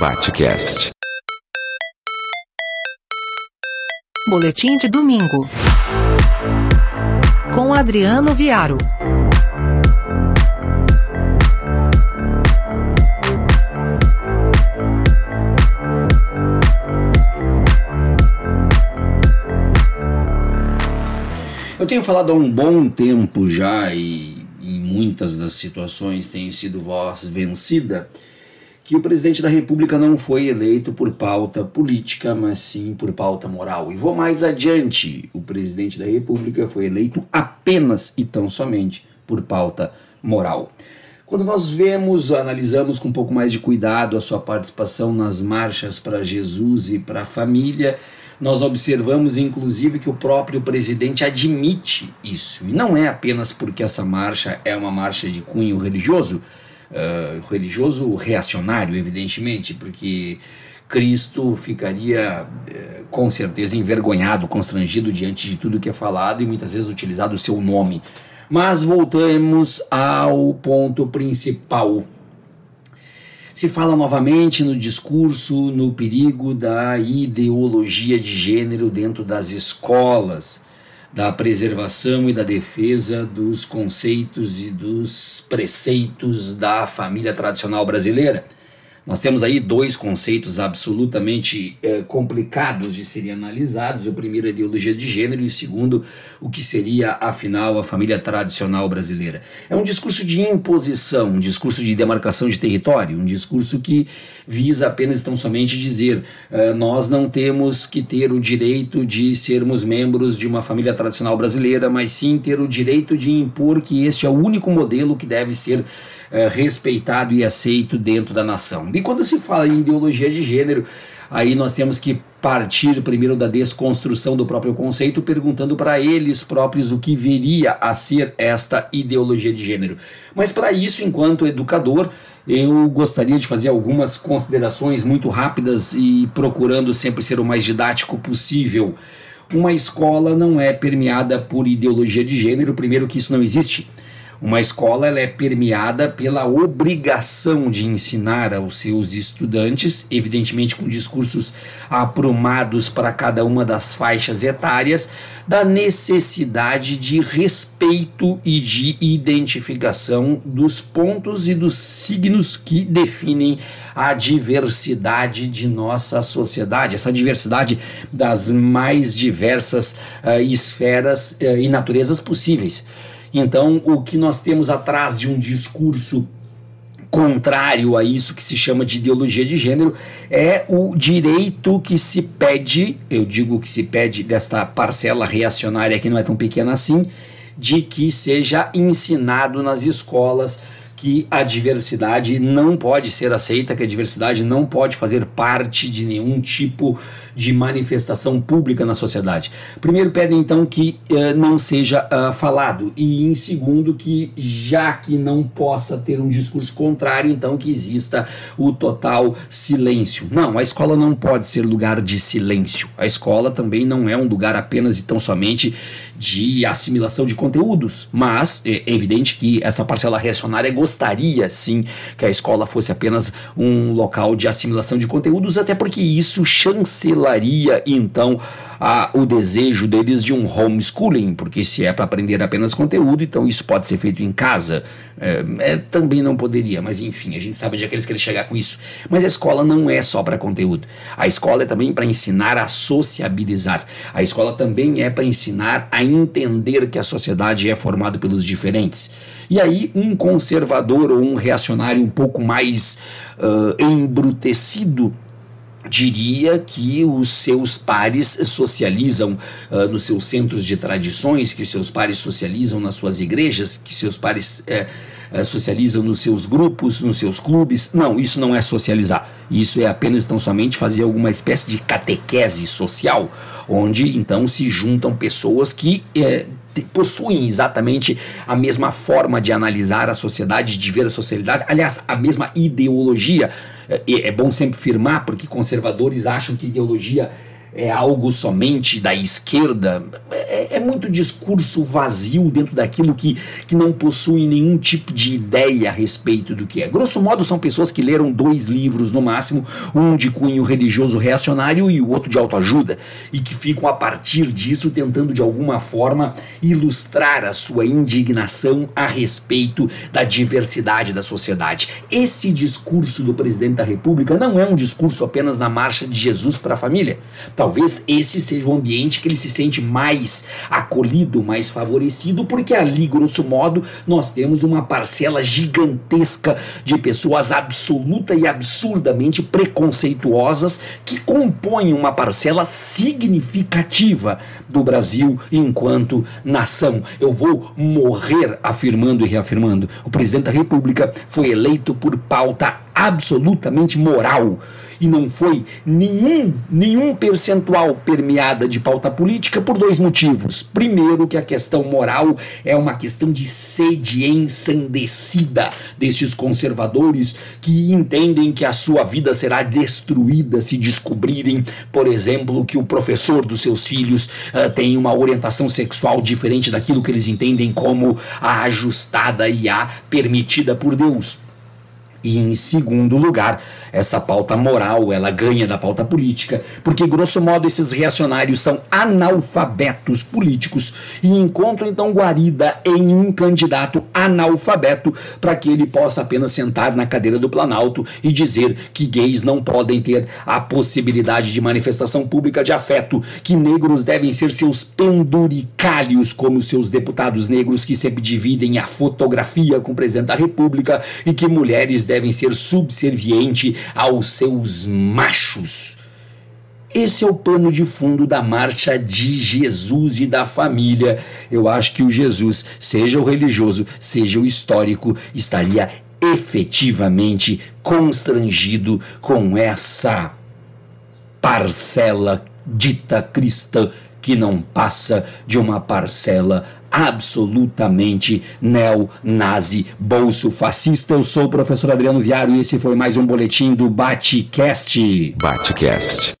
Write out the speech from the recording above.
Batcast. Boletim de domingo. Com Adriano Viaro. Eu tenho falado há um bom tempo já e em muitas das situações tenho sido voz vencida que o presidente da República não foi eleito por pauta política, mas sim por pauta moral. E vou mais adiante: o presidente da República foi eleito apenas e tão somente por pauta moral. Quando nós vemos, analisamos com um pouco mais de cuidado a sua participação nas marchas para Jesus e para a família, nós observamos inclusive que o próprio presidente admite isso. E não é apenas porque essa marcha é uma marcha de cunho religioso, uh, religioso reacionário, evidentemente, porque Cristo ficaria uh, com certeza envergonhado, constrangido diante de tudo que é falado e muitas vezes utilizado o seu nome. Mas voltamos ao ponto principal. Se fala novamente no discurso no perigo da ideologia de gênero dentro das escolas, da preservação e da defesa dos conceitos e dos preceitos da família tradicional brasileira. Nós temos aí dois conceitos absolutamente eh, complicados de serem analisados. O primeiro, a ideologia de gênero, e o segundo, o que seria, afinal, a família tradicional brasileira. É um discurso de imposição, um discurso de demarcação de território, um discurso que visa apenas tão somente dizer eh, nós não temos que ter o direito de sermos membros de uma família tradicional brasileira, mas sim ter o direito de impor que este é o único modelo que deve ser é, respeitado e aceito dentro da nação. E quando se fala em ideologia de gênero, aí nós temos que partir primeiro da desconstrução do próprio conceito, perguntando para eles próprios o que viria a ser esta ideologia de gênero. Mas para isso, enquanto educador, eu gostaria de fazer algumas considerações muito rápidas e procurando sempre ser o mais didático possível. Uma escola não é permeada por ideologia de gênero, primeiro que isso não existe. Uma escola ela é permeada pela obrigação de ensinar aos seus estudantes, evidentemente com discursos aprumados para cada uma das faixas etárias, da necessidade de respeito e de identificação dos pontos e dos signos que definem a diversidade de nossa sociedade, essa diversidade das mais diversas uh, esferas uh, e naturezas possíveis. Então, o que nós temos atrás de um discurso contrário a isso que se chama de ideologia de gênero é o direito que se pede, eu digo que se pede desta parcela reacionária que não é tão pequena assim, de que seja ensinado nas escolas que a diversidade não pode ser aceita, que a diversidade não pode fazer parte de nenhum tipo de manifestação pública na sociedade. Primeiro, pedem então que uh, não seja uh, falado, e em segundo, que já que não possa ter um discurso contrário, então que exista o total silêncio. Não, a escola não pode ser lugar de silêncio. A escola também não é um lugar apenas e tão somente de assimilação de conteúdos, mas é evidente que essa parcela reacionária gostaria sim que a escola fosse apenas um local de assimilação de conteúdos, até porque isso chancelaria então a, o desejo deles de um homeschooling, porque se é para aprender apenas conteúdo, então isso pode ser feito em casa. É, é, também não poderia, mas enfim, a gente sabe onde é que eles querem chegar com isso. Mas a escola não é só para conteúdo. A escola é também para ensinar a sociabilizar. A escola também é para ensinar a entender que a sociedade é formada pelos diferentes. E aí, um conservador ou um reacionário um pouco mais uh, embrutecido diria que os seus pares socializam uh, nos seus centros de tradições, que os seus pares socializam nas suas igrejas, que seus pares uh, uh, socializam nos seus grupos, nos seus clubes. Não, isso não é socializar. Isso é apenas tão somente fazer alguma espécie de catequese social, onde então se juntam pessoas que eh, possuem exatamente a mesma forma de analisar a sociedade, de ver a sociedade, aliás, a mesma ideologia. É, é bom sempre firmar, porque conservadores acham que ideologia é algo somente da esquerda, é, é, muito discurso vazio dentro daquilo que, que não possui nenhum tipo de ideia a respeito do que é. Grosso modo, são pessoas que leram dois livros no máximo, um de cunho religioso reacionário e o outro de autoajuda, e que ficam a partir disso tentando de alguma forma ilustrar a sua indignação a respeito da diversidade da sociedade. Esse discurso do presidente da República não é um discurso apenas na marcha de Jesus para a família. Talvez este seja o ambiente que ele se sente mais acolhido, mais favorecido, porque ali, grosso modo, nós temos uma parcela gigantesca de pessoas absoluta e absurdamente preconceituosas que compõem uma parcela significativa do Brasil enquanto nação. Eu vou morrer afirmando e reafirmando: o presidente da República foi eleito por pauta absolutamente moral e não foi nenhum, nenhum percentual permeada de pauta política por dois motivos. Primeiro, que a questão moral é uma questão de sede ensandecida destes conservadores que entendem que a sua vida será destruída se descobrirem, por exemplo, que o professor dos seus filhos uh, tem uma orientação sexual diferente daquilo que eles entendem como a ajustada e a permitida por Deus. E em segundo lugar, essa pauta moral, ela ganha da pauta política, porque grosso modo esses reacionários são analfabetos políticos. E encontram então guarida em um candidato analfabeto para que ele possa apenas sentar na cadeira do Planalto e dizer que gays não podem ter a possibilidade de manifestação pública de afeto, que negros devem ser seus penduricalhos como seus deputados negros que sempre dividem a fotografia com o presidente da República e que mulheres devem ser subservientes aos seus machos. Esse é o pano de fundo da marcha de Jesus e da família. Eu acho que o Jesus, seja o religioso, seja o histórico, estaria efetivamente constrangido com essa parcela dita cristã que não passa de uma parcela absolutamente neo-nazi, bolso fascista. Eu sou o professor Adriano Viário e esse foi mais um boletim do Batecast. Batecast.